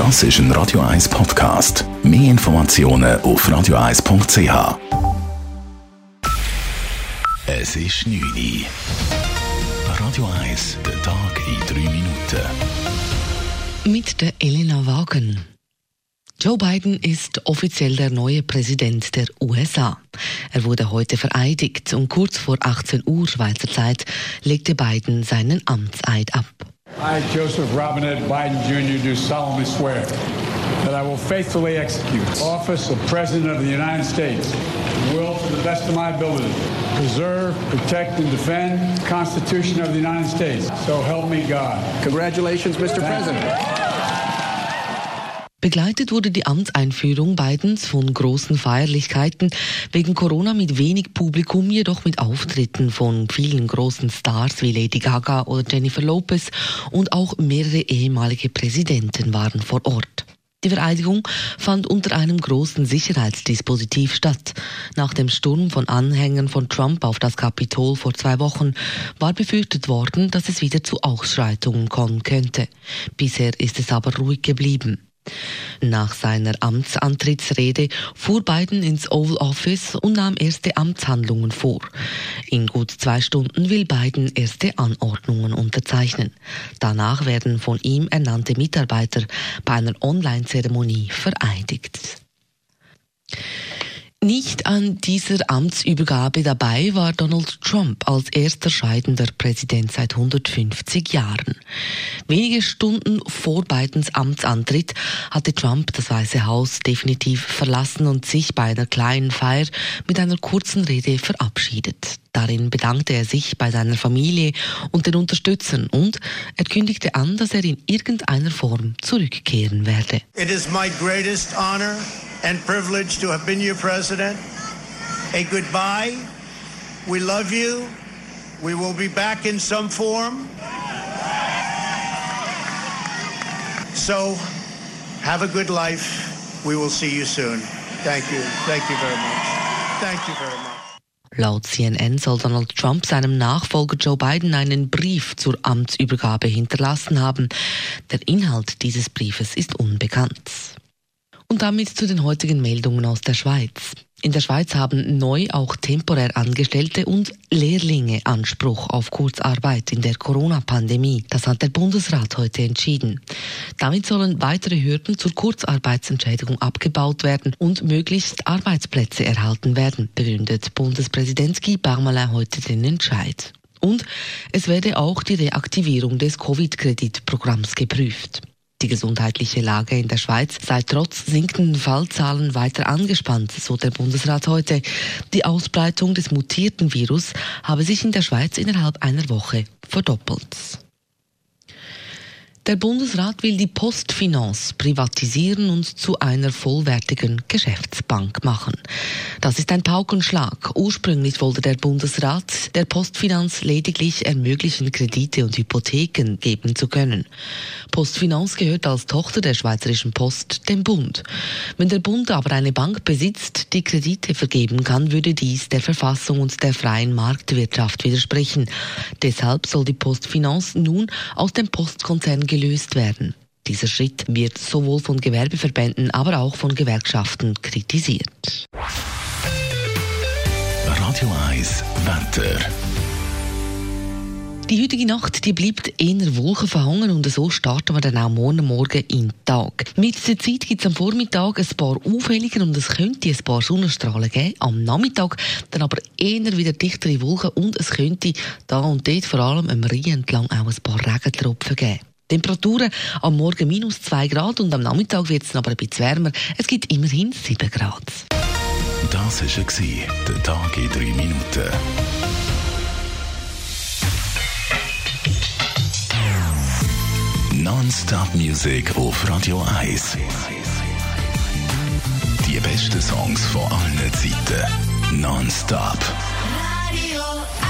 Das ist ein Radio 1 Podcast. Mehr Informationen auf radio1.ch. Es ist 9 Uhr. Radio 1, der Tag in 3 Minuten. Mit der Elena Wagen. Joe Biden ist offiziell der neue Präsident der USA. Er wurde heute vereidigt und kurz vor 18 Uhr Schweizer Zeit legte Biden seinen Amtseid ab. I, Joseph Robinette Biden Jr., do solemnly swear that I will faithfully execute the office of President of the United States and will, to the best of my ability, preserve, protect, and defend the Constitution of the United States. So help me God. Congratulations, Mr. President. Begleitet wurde die Amtseinführung Bidens von großen Feierlichkeiten, wegen Corona mit wenig Publikum, jedoch mit Auftritten von vielen großen Stars wie Lady Gaga oder Jennifer Lopez und auch mehrere ehemalige Präsidenten waren vor Ort. Die Vereidigung fand unter einem großen Sicherheitsdispositiv statt. Nach dem Sturm von Anhängern von Trump auf das Kapitol vor zwei Wochen war befürchtet worden, dass es wieder zu Ausschreitungen kommen könnte. Bisher ist es aber ruhig geblieben. Nach seiner Amtsantrittsrede fuhr Biden ins Oval Office und nahm erste Amtshandlungen vor. In gut zwei Stunden will Biden erste Anordnungen unterzeichnen. Danach werden von ihm ernannte Mitarbeiter bei einer Online-Zeremonie vereidigt. Nicht an dieser Amtsübergabe dabei war Donald Trump als erster scheidender Präsident seit 150 Jahren. Wenige Stunden vor Bidens Amtsantritt hatte Trump das Weiße Haus definitiv verlassen und sich bei einer kleinen Feier mit einer kurzen Rede verabschiedet. Darin bedankte er sich bei seiner Familie und den Unterstützern und er kündigte an, dass er in irgendeiner Form zurückkehren werde. It is my greatest honor and privilege to have been your president. A goodbye. We love you. We will be back in some form. So, have a good life. We will see you soon. Thank you. Thank you very much. Thank you very much. Laut CNN soll Donald Trump seinem Nachfolger Joe Biden einen Brief zur Amtsübergabe hinterlassen haben. Der Inhalt dieses Briefes ist unbekannt. Und damit zu den heutigen Meldungen aus der Schweiz. In der Schweiz haben neu auch temporär Angestellte und Lehrlinge Anspruch auf Kurzarbeit in der Corona-Pandemie. Das hat der Bundesrat heute entschieden. Damit sollen weitere Hürden zur Kurzarbeitsentschädigung abgebaut werden und möglichst Arbeitsplätze erhalten werden, begründet Bundespräsident Guy Parmelin heute den Entscheid. Und es werde auch die Reaktivierung des Covid-Kreditprogramms geprüft. Die gesundheitliche Lage in der Schweiz sei trotz sinkenden Fallzahlen weiter angespannt, so der Bundesrat heute. Die Ausbreitung des mutierten Virus habe sich in der Schweiz innerhalb einer Woche verdoppelt. Der Bundesrat will die Postfinanz privatisieren und zu einer vollwertigen Geschäftsbank machen. Das ist ein Paukenschlag. Ursprünglich wollte der Bundesrat der Postfinanz lediglich ermöglichen, Kredite und Hypotheken geben zu können. Postfinanz gehört als Tochter der Schweizerischen Post dem Bund. Wenn der Bund aber eine Bank besitzt, die Kredite vergeben kann, würde dies der Verfassung und der freien Marktwirtschaft widersprechen. Deshalb soll die Postfinanz nun aus dem Postkonzern gelöst werden. Dieser Schritt wird sowohl von Gewerbeverbänden, aber auch von Gewerkschaften kritisiert. Radio 1, Wetter. Die heutige Nacht die bleibt eher wolkenverhangen und so starten wir dann auch morgen Morgen in den Tag. Mit der Zeit gibt es am Vormittag ein paar Aufhellungen und es könnte ein paar Sonnenstrahlen geben. Am Nachmittag dann aber eher wieder dichtere Wolken und es könnte da und dort vor allem am Rhein entlang auch ein paar Regentropfen geben. Temperaturen am Morgen minus 2 Grad und am Nachmittag wird es aber ein bisschen wärmer. Es gibt immerhin 7 Grad. Das war der Tag in 3 Minuten. Non-Stop Music auf Radio 1. Die besten Songs von allen Zeiten. Non-Stop. Radio 1.